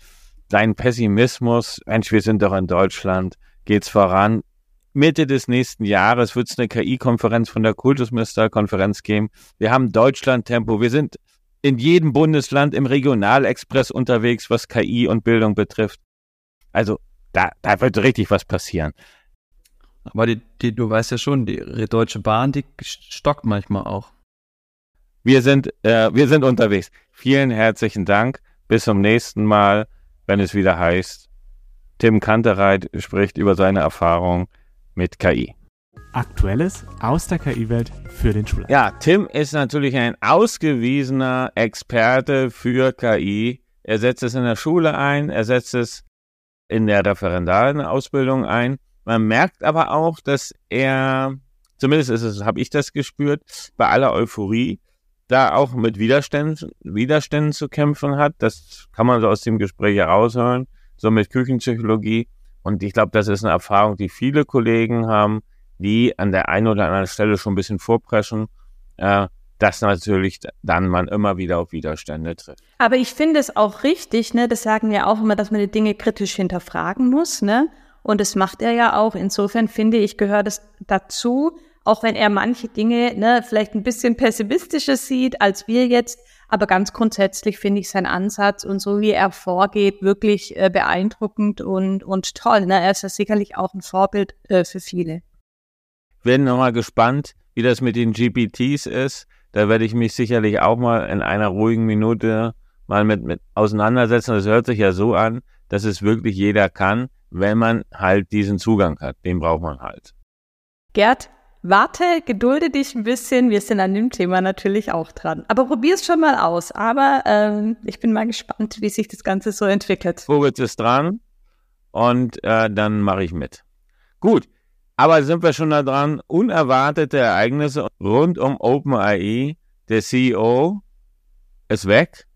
dein Pessimismus. Mensch, wir sind doch in Deutschland, geht's voran. Mitte des nächsten Jahres wird es eine KI-Konferenz von der Kultusministerkonferenz geben. Wir haben Deutschland-Tempo. Wir sind in jedem Bundesland im Regionalexpress unterwegs, was KI und Bildung betrifft. Also da, da wird richtig was passieren. Aber die, die, du weißt ja schon, die Deutsche Bahn, die stockt manchmal auch. Wir sind, äh, wir sind unterwegs. Vielen herzlichen Dank. Bis zum nächsten Mal, wenn es wieder heißt, Tim Kantereit spricht über seine Erfahrung mit KI. Aktuelles aus der KI-Welt für den Schüler. Ja, Tim ist natürlich ein ausgewiesener Experte für KI. Er setzt es in der Schule ein, er setzt es in der referendalen Ausbildung ein. Man merkt aber auch, dass er, zumindest ist es, habe ich das gespürt, bei aller Euphorie da auch mit Widerständen, Widerständen zu kämpfen hat. Das kann man so aus dem Gespräch heraushören, so mit Küchenpsychologie. Und ich glaube, das ist eine Erfahrung, die viele Kollegen haben, die an der einen oder anderen Stelle schon ein bisschen vorpreschen, äh, dass natürlich dann man immer wieder auf Widerstände tritt. Aber ich finde es auch richtig, ne, das sagen wir auch immer, dass man die Dinge kritisch hinterfragen muss, ne? Und das macht er ja auch. Insofern finde ich, gehört es dazu, auch wenn er manche Dinge ne, vielleicht ein bisschen pessimistischer sieht als wir jetzt. Aber ganz grundsätzlich finde ich seinen Ansatz und so wie er vorgeht, wirklich äh, beeindruckend und, und toll. Ne? Er ist ja sicherlich auch ein Vorbild äh, für viele. Bin nochmal gespannt, wie das mit den GPTs ist. Da werde ich mich sicherlich auch mal in einer ruhigen Minute mal mit, mit auseinandersetzen. Das hört sich ja so an, dass es wirklich jeder kann, wenn man halt diesen Zugang hat. Den braucht man halt. Gerd, Warte, gedulde dich ein bisschen. Wir sind an dem Thema natürlich auch dran. Aber probier es schon mal aus. Aber ähm, ich bin mal gespannt, wie sich das Ganze so entwickelt. Moritz ist dran und äh, dann mache ich mit. Gut, aber sind wir schon da dran? Unerwartete Ereignisse rund um OpenAI. Der CEO ist weg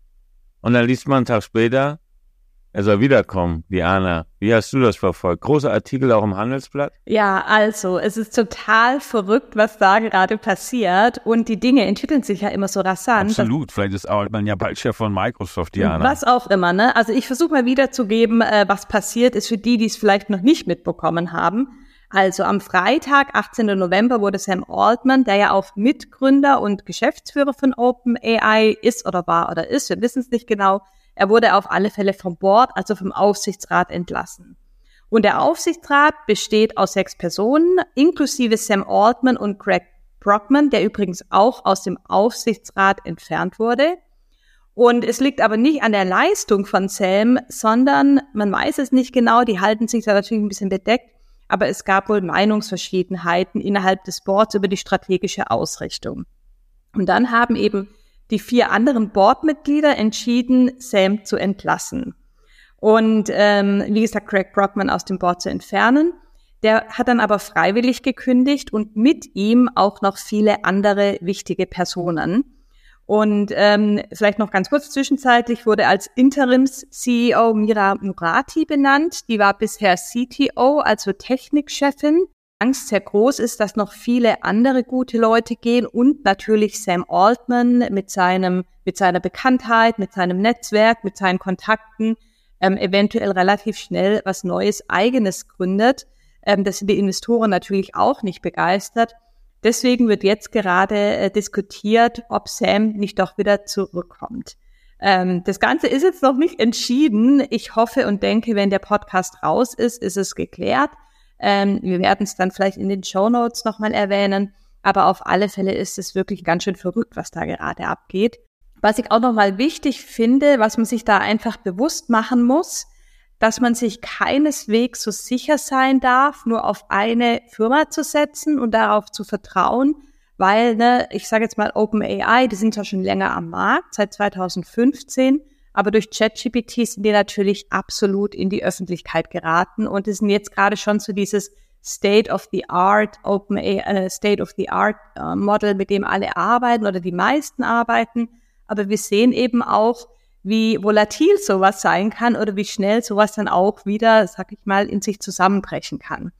und dann liest man einen Tag später, er soll wiederkommen, Diana. Wie hast du das verfolgt? Großer Artikel auch im Handelsblatt? Ja, also, es ist total verrückt, was da gerade passiert. Und die Dinge entwickeln sich ja immer so rasant. Absolut. Vielleicht ist auch man ja bald Chef von Microsoft, Diana. Was auch immer, ne? Also, ich versuche mal wiederzugeben, äh, was passiert ist für die, die es vielleicht noch nicht mitbekommen haben. Also am Freitag, 18. November, wurde Sam Altman, der ja auch Mitgründer und Geschäftsführer von OpenAI ist oder war oder ist, wir wissen es nicht genau, er wurde auf alle Fälle vom Board, also vom Aufsichtsrat entlassen. Und der Aufsichtsrat besteht aus sechs Personen, inklusive Sam Altman und Greg Brockman, der übrigens auch aus dem Aufsichtsrat entfernt wurde. Und es liegt aber nicht an der Leistung von Sam, sondern man weiß es nicht genau, die halten sich da natürlich ein bisschen bedeckt, aber es gab wohl Meinungsverschiedenheiten innerhalb des Boards über die strategische Ausrichtung. Und dann haben eben die vier anderen Boardmitglieder entschieden, Sam zu entlassen. Und ähm, wie gesagt, Craig Brockman aus dem Board zu entfernen. Der hat dann aber freiwillig gekündigt und mit ihm auch noch viele andere wichtige Personen. Und ähm, vielleicht noch ganz kurz zwischenzeitlich wurde als Interims-CEO Mira Murati benannt. Die war bisher CTO, also Technikchefin. Angst sehr groß ist, dass noch viele andere gute Leute gehen und natürlich Sam Altman mit seinem, mit seiner Bekanntheit, mit seinem Netzwerk, mit seinen Kontakten ähm, eventuell relativ schnell was Neues eigenes gründet. Ähm, das sind die Investoren natürlich auch nicht begeistert. Deswegen wird jetzt gerade äh, diskutiert, ob Sam nicht doch wieder zurückkommt. Ähm, das Ganze ist jetzt noch nicht entschieden. Ich hoffe und denke, wenn der Podcast raus ist, ist es geklärt. Ähm, wir werden es dann vielleicht in den Show Notes nochmal erwähnen. Aber auf alle Fälle ist es wirklich ganz schön verrückt, was da gerade abgeht. Was ich auch nochmal wichtig finde, was man sich da einfach bewusst machen muss, dass man sich keineswegs so sicher sein darf, nur auf eine Firma zu setzen und darauf zu vertrauen, weil, ne, ich sage jetzt mal OpenAI, die sind zwar schon länger am Markt, seit 2015, aber durch ChatGPT sind die natürlich absolut in die Öffentlichkeit geraten und es sind jetzt gerade schon so dieses State of the Art, Open äh, State of the Art äh, Model, mit dem alle arbeiten oder die meisten arbeiten. Aber wir sehen eben auch, wie volatil sowas sein kann oder wie schnell sowas dann auch wieder, sag ich mal, in sich zusammenbrechen kann.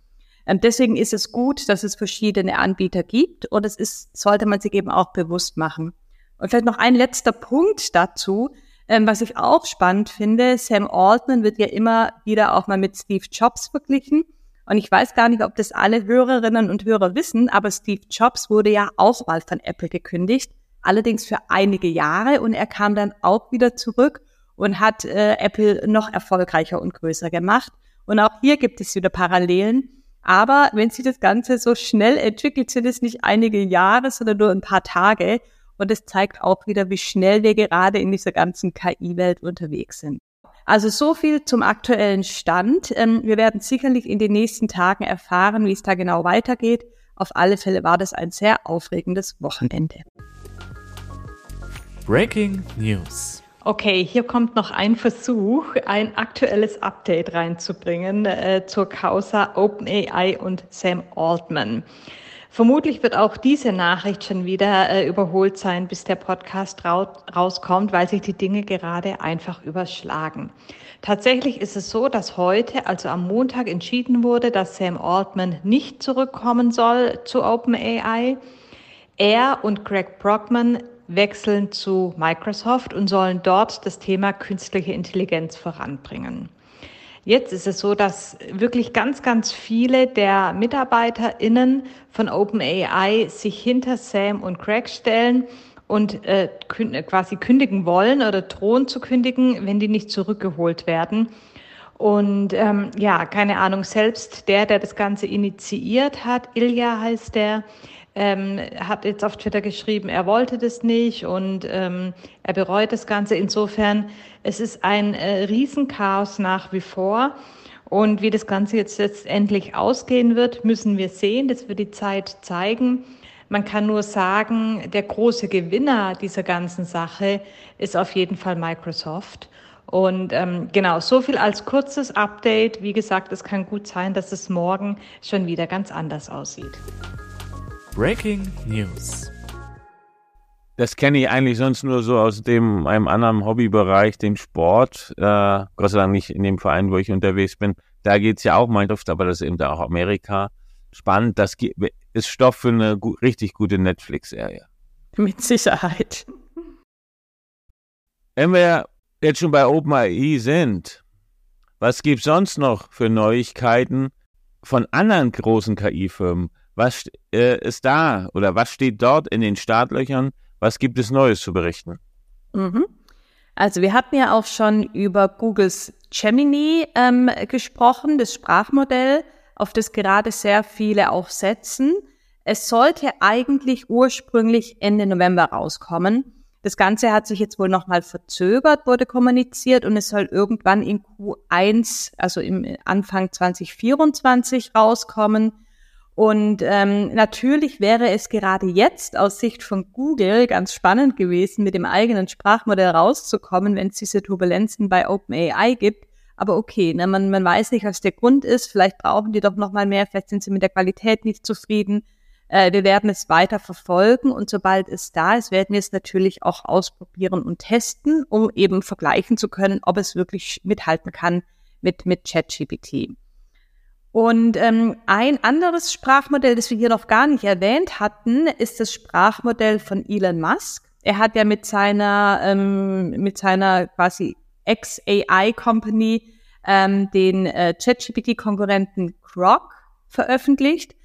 Und deswegen ist es gut, dass es verschiedene Anbieter gibt und es ist, sollte man sich eben auch bewusst machen. Und vielleicht noch ein letzter Punkt dazu. Ähm, was ich auch spannend finde, Sam Altman wird ja immer wieder auch mal mit Steve Jobs verglichen. Und ich weiß gar nicht, ob das alle Hörerinnen und Hörer wissen, aber Steve Jobs wurde ja auch mal von Apple gekündigt, allerdings für einige Jahre und er kam dann auch wieder zurück und hat äh, Apple noch erfolgreicher und größer gemacht. Und auch hier gibt es wieder Parallelen. Aber wenn sich das Ganze so schnell entwickelt, sind es nicht einige Jahre, sondern nur ein paar Tage. Und es zeigt auch wieder, wie schnell wir gerade in dieser ganzen KI-Welt unterwegs sind. Also so viel zum aktuellen Stand. Ähm, wir werden sicherlich in den nächsten Tagen erfahren, wie es da genau weitergeht. Auf alle Fälle war das ein sehr aufregendes Wochenende. Breaking News. Okay, hier kommt noch ein Versuch, ein aktuelles Update reinzubringen äh, zur Causa OpenAI und Sam Altman. Vermutlich wird auch diese Nachricht schon wieder äh, überholt sein, bis der Podcast rauskommt, weil sich die Dinge gerade einfach überschlagen. Tatsächlich ist es so, dass heute, also am Montag, entschieden wurde, dass Sam Altman nicht zurückkommen soll zu OpenAI. Er und Greg Brockman wechseln zu Microsoft und sollen dort das Thema künstliche Intelligenz voranbringen. Jetzt ist es so, dass wirklich ganz, ganz viele der MitarbeiterInnen von OpenAI sich hinter Sam und Craig stellen und äh, quasi kündigen wollen oder drohen zu kündigen, wenn die nicht zurückgeholt werden. Und ähm, ja, keine Ahnung, selbst der, der das Ganze initiiert hat, Ilya heißt der, ähm, hat jetzt auf Twitter geschrieben, er wollte das nicht und ähm, er bereut das Ganze. Insofern, es ist ein äh, Riesenchaos nach wie vor. Und wie das Ganze jetzt letztendlich ausgehen wird, müssen wir sehen. Das wird die Zeit zeigen. Man kann nur sagen, der große Gewinner dieser ganzen Sache ist auf jeden Fall Microsoft. Und ähm, genau, so viel als kurzes Update. Wie gesagt, es kann gut sein, dass es morgen schon wieder ganz anders aussieht. Breaking News. Das kenne ich eigentlich sonst nur so aus dem einem anderen Hobbybereich, dem Sport. Äh, Gott sei Dank nicht in dem Verein, wo ich unterwegs bin. Da geht es ja auch Minecraft, aber das ist eben da auch Amerika. Spannend, das ist Stoff für eine gu richtig gute Netflix-Serie. Mit Sicherheit. Wenn wir jetzt schon bei OpenAI sind, was gibt es sonst noch für Neuigkeiten von anderen großen KI-Firmen? Was äh, ist da oder was steht dort in den Startlöchern? Was gibt es Neues zu berichten? Mhm. Also wir hatten ja auch schon über Googles Gemini ähm, gesprochen, das Sprachmodell, auf das gerade sehr viele auch setzen. Es sollte eigentlich ursprünglich Ende November rauskommen. Das Ganze hat sich jetzt wohl nochmal verzögert, wurde kommuniziert und es soll irgendwann in Q1, also im Anfang 2024 rauskommen. Und ähm, natürlich wäre es gerade jetzt aus Sicht von Google ganz spannend gewesen, mit dem eigenen Sprachmodell rauszukommen, wenn es diese Turbulenzen bei OpenAI gibt. Aber okay, ne, man, man weiß nicht, was der Grund ist. Vielleicht brauchen die doch noch mal mehr. Vielleicht sind sie mit der Qualität nicht zufrieden. Äh, wir werden es weiter verfolgen und sobald es da ist, werden wir es natürlich auch ausprobieren und testen, um eben vergleichen zu können, ob es wirklich mithalten kann mit mit ChatGPT. Und ähm, ein anderes Sprachmodell, das wir hier noch gar nicht erwähnt hatten, ist das Sprachmodell von Elon Musk. Er hat ja mit seiner ähm, mit seiner quasi Ex-AI-Company ähm, den äh, ChatGPT-Konkurrenten Grok veröffentlicht.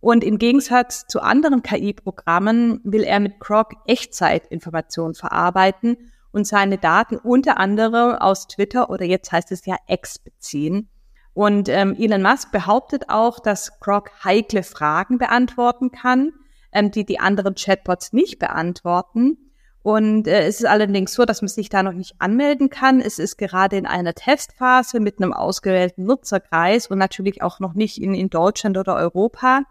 Und im Gegensatz zu anderen KI-Programmen will er mit Grok Echtzeitinformationen verarbeiten und seine Daten unter anderem aus Twitter oder jetzt heißt es ja X beziehen. Und ähm, Elon Musk behauptet auch, dass Grok heikle Fragen beantworten kann, ähm, die die anderen Chatbots nicht beantworten. Und äh, es ist allerdings so, dass man sich da noch nicht anmelden kann. Es ist gerade in einer Testphase mit einem ausgewählten Nutzerkreis und natürlich auch noch nicht in, in Deutschland oder Europa.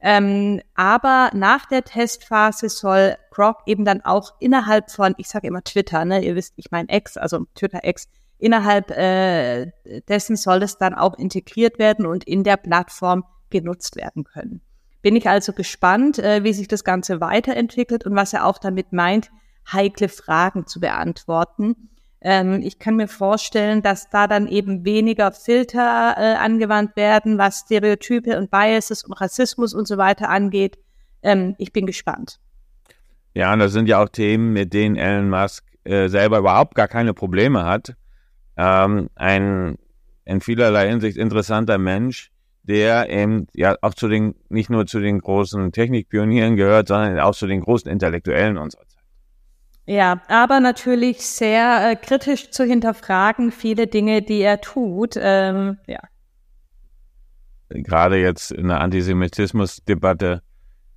Ähm, aber nach der Testphase soll Grok eben dann auch innerhalb von, ich sage immer Twitter, ne, ihr wisst, ich meine X, also Twitter X, innerhalb äh, dessen soll es dann auch integriert werden und in der Plattform genutzt werden können. Bin ich also gespannt, äh, wie sich das Ganze weiterentwickelt und was er auch damit meint, heikle Fragen zu beantworten. Ähm, ich kann mir vorstellen, dass da dann eben weniger Filter äh, angewandt werden, was Stereotype und Biases und Rassismus und so weiter angeht. Ähm, ich bin gespannt. Ja, und das sind ja auch Themen, mit denen Elon Musk äh, selber überhaupt gar keine Probleme hat. Ähm, ein in vielerlei Hinsicht interessanter Mensch, der eben ja auch zu den, nicht nur zu den großen Technikpionieren gehört, sondern auch zu den großen Intellektuellen unserer Zeit. Ja, aber natürlich sehr äh, kritisch zu hinterfragen, viele Dinge, die er tut. Ähm, ja. Gerade jetzt in der Antisemitismusdebatte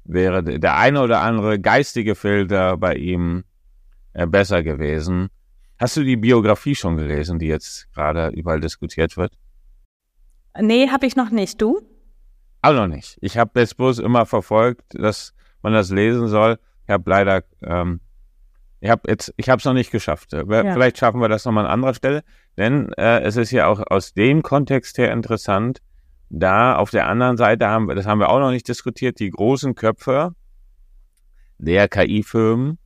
wäre der eine oder andere geistige Filter bei ihm äh, besser gewesen. Hast du die Biografie schon gelesen, die jetzt gerade überall diskutiert wird? Nee, habe ich noch nicht. Du? Auch noch nicht. Ich habe jetzt bloß immer verfolgt, dass man das lesen soll. Ich habe leider ähm, ich habe jetzt, ich habe es noch nicht geschafft. Ja. Vielleicht schaffen wir das nochmal an anderer Stelle, denn äh, es ist ja auch aus dem Kontext her interessant. Da auf der anderen Seite haben wir, das haben wir auch noch nicht diskutiert, die großen Köpfe der KI-Firmen,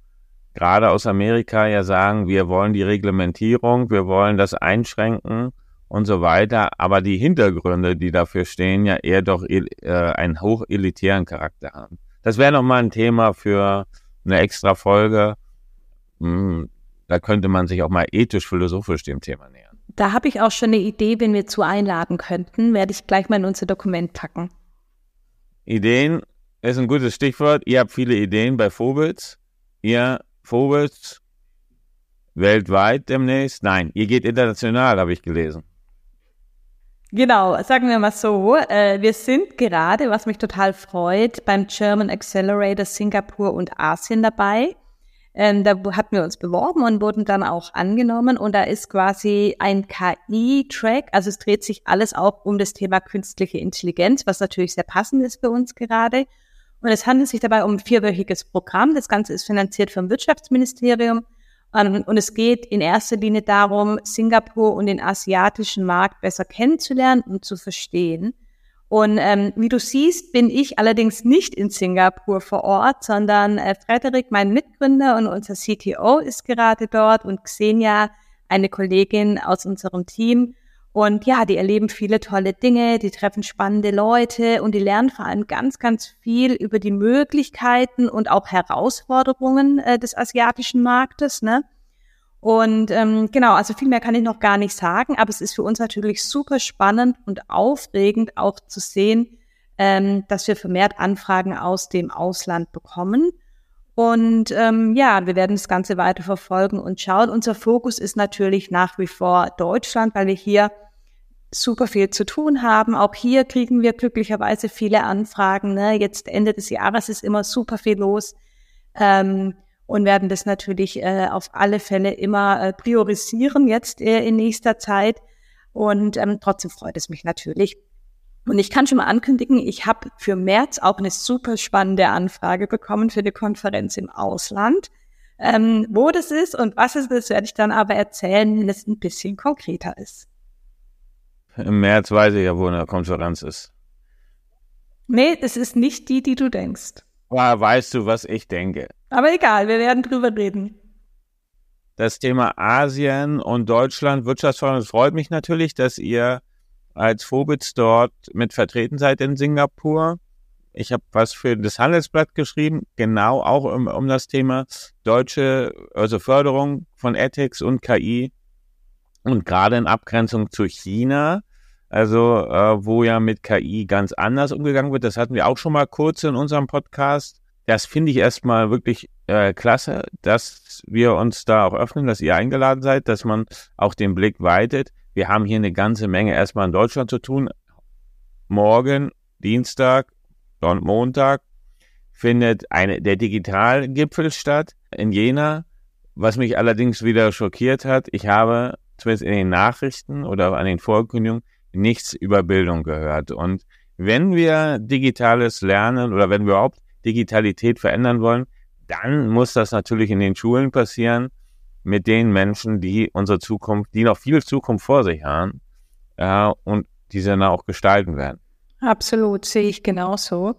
gerade aus Amerika, ja sagen, wir wollen die Reglementierung, wir wollen das einschränken und so weiter. Aber die Hintergründe, die dafür stehen, ja eher doch äh, einen hochelitären Charakter haben. Das wäre nochmal ein Thema für eine extra Folge hm, da könnte man sich auch mal ethisch-philosophisch dem Thema nähern. Da habe ich auch schon eine Idee, wenn wir zu einladen könnten, werde ich gleich mal in unser Dokument packen. Ideen ist ein gutes Stichwort. Ihr habt viele Ideen bei Phobits. Ihr Phobits weltweit demnächst? Nein, ihr geht international, habe ich gelesen. Genau, sagen wir mal so, äh, wir sind gerade, was mich total freut, beim German Accelerator Singapur und Asien dabei. Ähm, da hatten wir uns beworben und wurden dann auch angenommen. Und da ist quasi ein KI-Track. Also es dreht sich alles auch um das Thema künstliche Intelligenz, was natürlich sehr passend ist für uns gerade. Und es handelt sich dabei um ein vierwöchiges Programm. Das Ganze ist finanziert vom Wirtschaftsministerium. Ähm, und es geht in erster Linie darum, Singapur und den asiatischen Markt besser kennenzulernen und zu verstehen. Und ähm, wie du siehst, bin ich allerdings nicht in Singapur vor Ort, sondern äh, Frederik, mein Mitgründer und unser CTO ist gerade dort und Xenia, eine Kollegin aus unserem Team. Und ja, die erleben viele tolle Dinge, die treffen spannende Leute und die lernen vor allem ganz, ganz viel über die Möglichkeiten und auch Herausforderungen äh, des asiatischen Marktes. Ne? Und ähm, genau, also viel mehr kann ich noch gar nicht sagen, aber es ist für uns natürlich super spannend und aufregend auch zu sehen, ähm, dass wir vermehrt Anfragen aus dem Ausland bekommen. Und ähm, ja, wir werden das Ganze weiter verfolgen und schauen. Unser Fokus ist natürlich nach wie vor Deutschland, weil wir hier super viel zu tun haben. Auch hier kriegen wir glücklicherweise viele Anfragen. Ne? Jetzt Ende des Jahres ist immer super viel los. Ähm, und werden das natürlich äh, auf alle Fälle immer äh, priorisieren jetzt äh, in nächster Zeit. Und ähm, trotzdem freut es mich natürlich. Und ich kann schon mal ankündigen, ich habe für März auch eine super spannende Anfrage bekommen für die Konferenz im Ausland. Ähm, wo das ist und was es ist, werde ich dann aber erzählen, wenn es ein bisschen konkreter ist. Im März weiß ich ja, wo eine Konferenz ist. Nee, es ist nicht die, die du denkst. Aber weißt du, was ich denke? Aber egal, wir werden drüber reden. Das Thema Asien und Deutschland Wirtschaftsförderung, es freut mich natürlich, dass ihr als Vobitz dort mit vertreten seid in Singapur. Ich habe was für das Handelsblatt geschrieben, genau auch um, um das Thema deutsche, also Förderung von Ethics und KI und gerade in Abgrenzung zu China, also äh, wo ja mit KI ganz anders umgegangen wird. Das hatten wir auch schon mal kurz in unserem Podcast. Das finde ich erstmal wirklich äh, klasse, dass wir uns da auch öffnen, dass ihr eingeladen seid, dass man auch den Blick weitet. Wir haben hier eine ganze Menge erstmal in Deutschland zu tun. Morgen, Dienstag, und Montag findet eine, der Digitalgipfel statt in Jena. Was mich allerdings wieder schockiert hat, ich habe zumindest in den Nachrichten oder an den Vorkündigungen nichts über Bildung gehört. Und wenn wir digitales Lernen oder wenn wir überhaupt Digitalität verändern wollen, dann muss das natürlich in den Schulen passieren mit den Menschen, die unsere Zukunft, die noch viel Zukunft vor sich haben äh, und diese dann auch gestalten werden. Absolut, sehe ich genauso.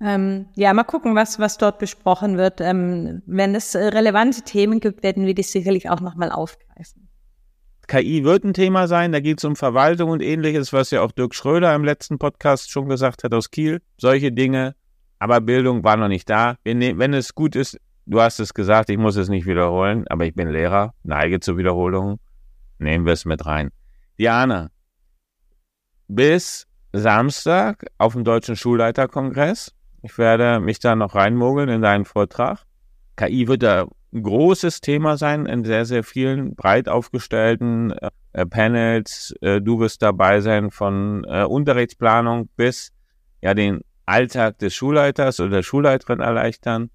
Ähm, ja, mal gucken, was, was dort besprochen wird. Ähm, wenn es relevante Themen gibt, werden wir die sicherlich auch nochmal aufgreifen. KI wird ein Thema sein, da geht es um Verwaltung und ähnliches, was ja auch Dirk Schröder im letzten Podcast schon gesagt hat aus Kiel. Solche Dinge, aber Bildung war noch nicht da. Wenn, wenn es gut ist, du hast es gesagt, ich muss es nicht wiederholen, aber ich bin Lehrer, neige zur Wiederholung, nehmen wir es mit rein. Diana, bis Samstag auf dem Deutschen Schulleiterkongress. Ich werde mich da noch reinmogeln in deinen Vortrag. KI wird da großes Thema sein in sehr, sehr vielen breit aufgestellten äh, Panels. Äh, du wirst dabei sein von äh, Unterrichtsplanung bis ja den Alltag des Schulleiters oder der Schulleiterin erleichtern.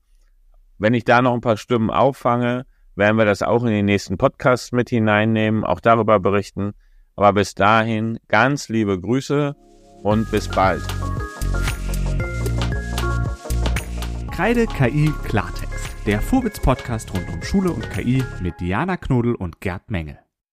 Wenn ich da noch ein paar Stimmen auffange, werden wir das auch in den nächsten Podcast mit hineinnehmen, auch darüber berichten. Aber bis dahin ganz liebe Grüße und bis bald. Kreide KI Klartext, der Vorwitz-Podcast rund um Schule und KI mit Diana Knodel und Gerd Menge.